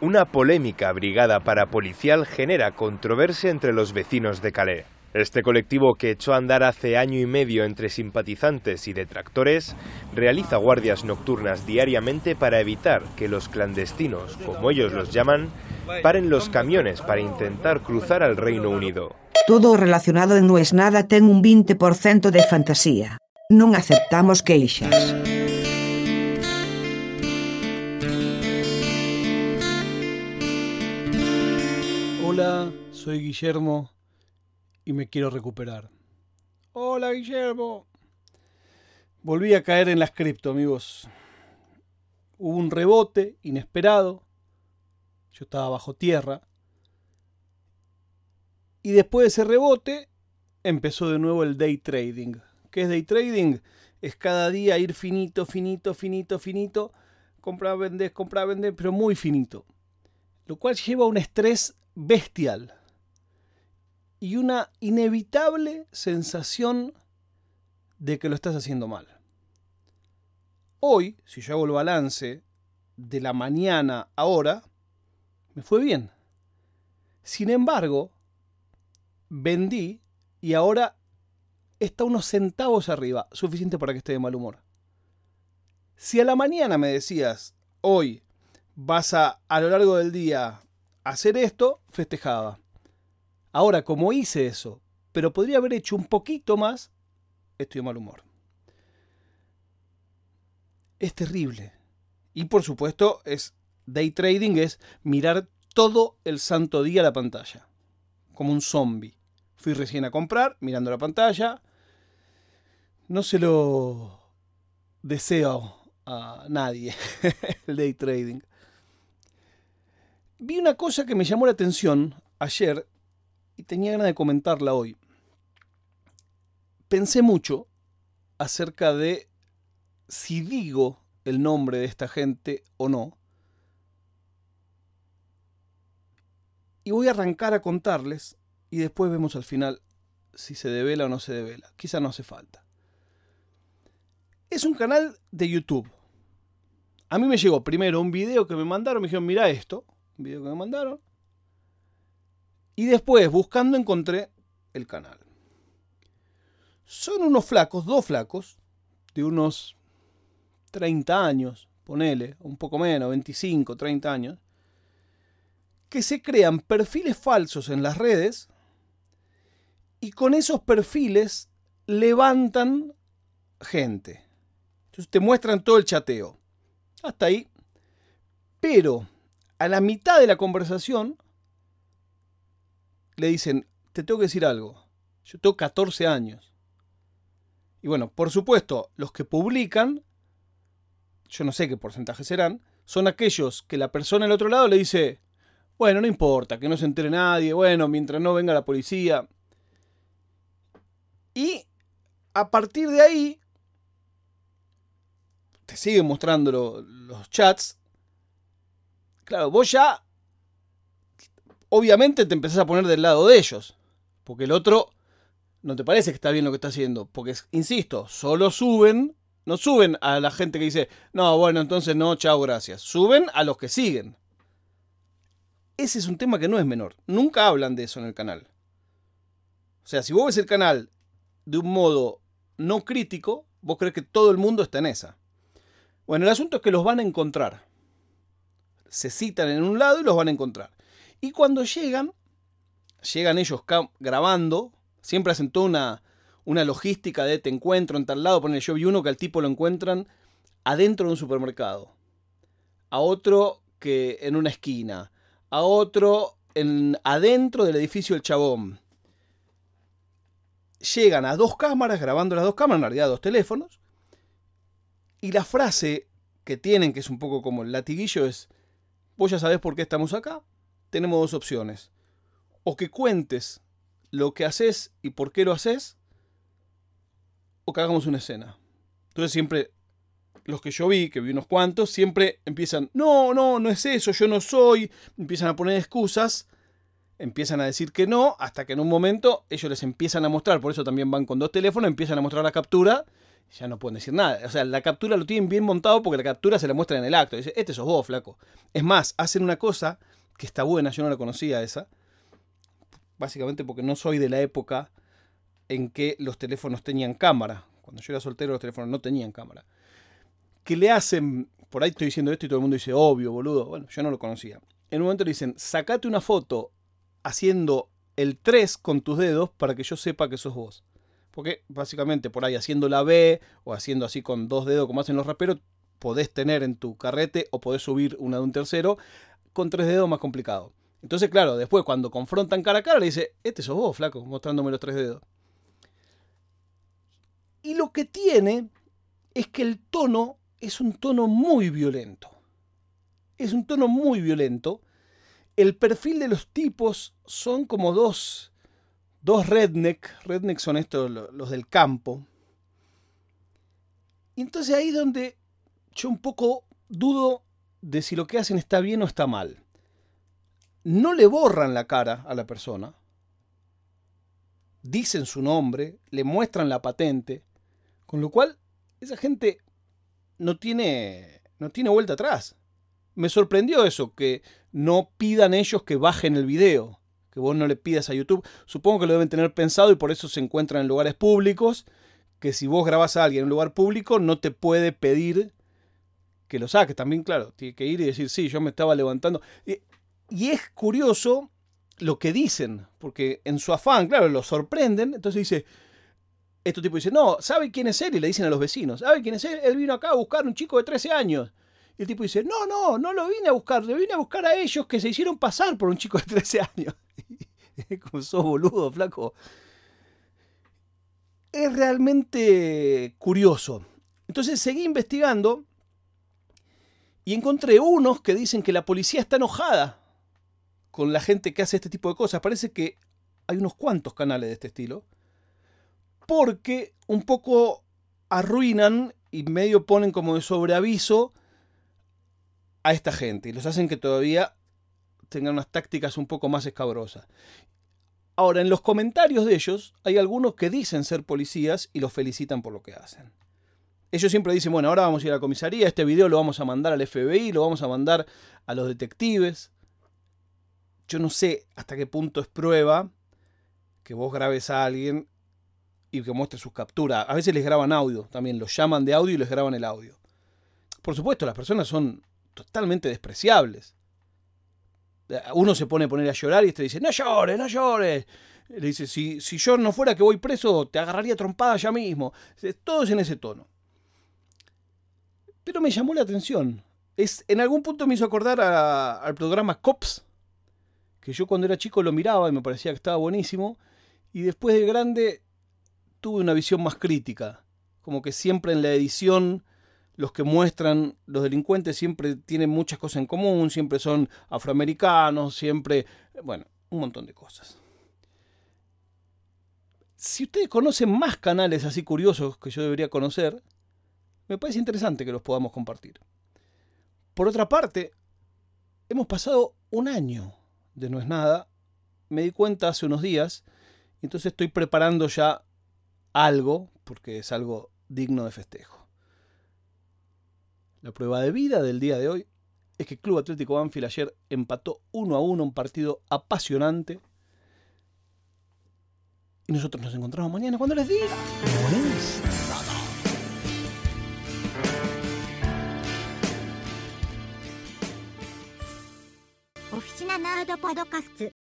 Una polémica brigada parapolicial genera controversia entre los vecinos de Calais. Este colectivo que echó a andar hace año y medio entre simpatizantes y detractores realiza guardias nocturnas diariamente para evitar que los clandestinos, como ellos los llaman, paren los camiones para intentar cruzar al Reino Unido. Todo relacionado en No es nada ten un 20% de fantasía. Non aceptamos queixas. Soy Guillermo y me quiero recuperar. Hola, Guillermo. Volví a caer en las cripto, amigos. Hubo un rebote inesperado. Yo estaba bajo tierra. Y después de ese rebote, empezó de nuevo el day trading. ¿Qué es day trading? Es cada día ir finito, finito, finito, finito. Comprar, vender, comprar, vender, pero muy finito. Lo cual lleva un estrés bestial y una inevitable sensación de que lo estás haciendo mal. Hoy, si yo hago el balance de la mañana ahora, me fue bien. Sin embargo, vendí y ahora está unos centavos arriba, suficiente para que esté de mal humor. Si a la mañana me decías, hoy vas a a lo largo del día hacer esto, festejaba. Ahora, como hice eso, pero podría haber hecho un poquito más, estoy de mal humor. Es terrible. Y por supuesto, es day trading es mirar todo el santo día la pantalla, como un zombie. Fui recién a comprar, mirando la pantalla. No se lo deseo a nadie el day trading vi una cosa que me llamó la atención ayer y tenía ganas de comentarla hoy. Pensé mucho acerca de si digo el nombre de esta gente o no. Y voy a arrancar a contarles y después vemos al final si se devela o no se devela. Quizá no hace falta. Es un canal de YouTube. A mí me llegó primero un video que me mandaron, me dijeron, mira esto un video que me mandaron. Y después, buscando, encontré el canal. Son unos flacos, dos flacos, de unos 30 años, ponele, un poco menos, 25, 30 años, que se crean perfiles falsos en las redes y con esos perfiles levantan gente. Entonces te muestran todo el chateo. Hasta ahí. Pero a la mitad de la conversación le dicen, te tengo que decir algo. Yo tengo 14 años. Y bueno, por supuesto, los que publican, yo no sé qué porcentaje serán, son aquellos que la persona al otro lado le dice, bueno, no importa, que no se entere nadie, bueno, mientras no venga la policía. Y a partir de ahí, te siguen mostrando los chats Claro, vos ya obviamente te empezás a poner del lado de ellos, porque el otro no te parece que está bien lo que está haciendo, porque, insisto, solo suben, no suben a la gente que dice, no, bueno, entonces no, chao, gracias, suben a los que siguen. Ese es un tema que no es menor, nunca hablan de eso en el canal. O sea, si vos ves el canal de un modo no crítico, vos crees que todo el mundo está en esa. Bueno, el asunto es que los van a encontrar se citan en un lado y los van a encontrar. Y cuando llegan, llegan ellos grabando, siempre hacen toda una, una logística de te encuentro en tal lado. Ponen, yo vi uno que al tipo lo encuentran adentro de un supermercado, a otro que en una esquina, a otro en, adentro del edificio El Chabón. Llegan a dos cámaras, grabando las dos cámaras, en realidad dos teléfonos, y la frase que tienen, que es un poco como el latiguillo, es, Vos ya sabés por qué estamos acá. Tenemos dos opciones. O que cuentes lo que haces y por qué lo haces, o que hagamos una escena. Entonces siempre, los que yo vi, que vi unos cuantos, siempre empiezan, no, no, no es eso, yo no soy, empiezan a poner excusas, empiezan a decir que no, hasta que en un momento ellos les empiezan a mostrar, por eso también van con dos teléfonos, empiezan a mostrar la captura ya no pueden decir nada. O sea, la captura lo tienen bien montado porque la captura se la muestra en el acto. Dice, este sos vos, flaco. Es más, hacen una cosa que está buena, yo no la conocía esa. Básicamente porque no soy de la época en que los teléfonos tenían cámara. Cuando yo era soltero los teléfonos no tenían cámara. Que le hacen, por ahí estoy diciendo esto y todo el mundo dice, obvio, boludo. Bueno, yo no lo conocía. En un momento le dicen, sacate una foto haciendo el 3 con tus dedos para que yo sepa que sos vos. Porque básicamente por ahí haciendo la B o haciendo así con dos dedos como hacen los raperos, podés tener en tu carrete o podés subir una de un tercero. Con tres dedos más complicado. Entonces, claro, después cuando confrontan cara a cara le dice, este sos vos, flaco, mostrándome los tres dedos. Y lo que tiene es que el tono es un tono muy violento. Es un tono muy violento. El perfil de los tipos son como dos, dos redneck. Redneck son estos los del campo. Y entonces ahí es donde yo un poco dudo de si lo que hacen está bien o está mal. No le borran la cara a la persona. Dicen su nombre, le muestran la patente, con lo cual, esa gente no tiene, no tiene vuelta atrás. Me sorprendió eso, que no pidan ellos que bajen el video, que vos no le pidas a YouTube. Supongo que lo deben tener pensado y por eso se encuentran en lugares públicos, que si vos grabas a alguien en un lugar público no te puede pedir que lo saques. También, claro, tiene que ir y decir, sí, yo me estaba levantando. Y, es curioso lo que dicen, porque en su afán, claro, lo sorprenden, entonces dice, este tipo dice, no, ¿sabe quién es él? Y le dicen a los vecinos, ¿sabe quién es él? Él vino acá a buscar a un chico de 13 años. Y el tipo dice, no, no, no lo vine a buscar, le vine a buscar a ellos que se hicieron pasar por un chico de 13 años. Como sos boludo, flaco. Es realmente curioso. Entonces seguí investigando y encontré unos que dicen que la policía está enojada con la gente que hace este tipo de cosas. Parece que hay unos cuantos canales de este estilo porque un poco arruinan y medio ponen como de sobreaviso a esta gente y los hacen que todavía tengan unas tácticas un poco más escabrosas. Ahora, en los comentarios de ellos hay algunos que dicen ser policías y los felicitan por lo que hacen. Ellos siempre dicen, bueno, ahora vamos a ir a la comisaría, este video lo vamos a mandar al FBI, lo vamos a mandar a los detectives. Yo no sé hasta qué punto es prueba que vos grabes a alguien y que muestre sus capturas. A veces les graban audio también, los llaman de audio y les graban el audio. Por supuesto, las personas son totalmente despreciables. Uno se pone a poner a llorar y este dice, no llores, no llores. Le dice, si, si yo no fuera que voy preso, te agarraría trompada ya mismo. Todo es en ese tono. Pero me llamó la atención. Es, en algún punto me hizo acordar al programa Cops, que yo cuando era chico lo miraba y me parecía que estaba buenísimo. Y después de grande tuve una visión más crítica. Como que siempre en la edición los que muestran los delincuentes siempre tienen muchas cosas en común, siempre son afroamericanos, siempre, bueno, un montón de cosas. Si ustedes conocen más canales así curiosos que yo debería conocer, me parece interesante que los podamos compartir. Por otra parte, hemos pasado un año de No es nada. Me di cuenta hace unos días, entonces estoy preparando ya algo, porque es algo digno de festejo. La prueba de vida del día de hoy es que el Club Atlético Banfield ayer empató uno a uno un partido apasionante. Y nosotros nos encontramos mañana cuando les diga. Oficina Nerd Podcast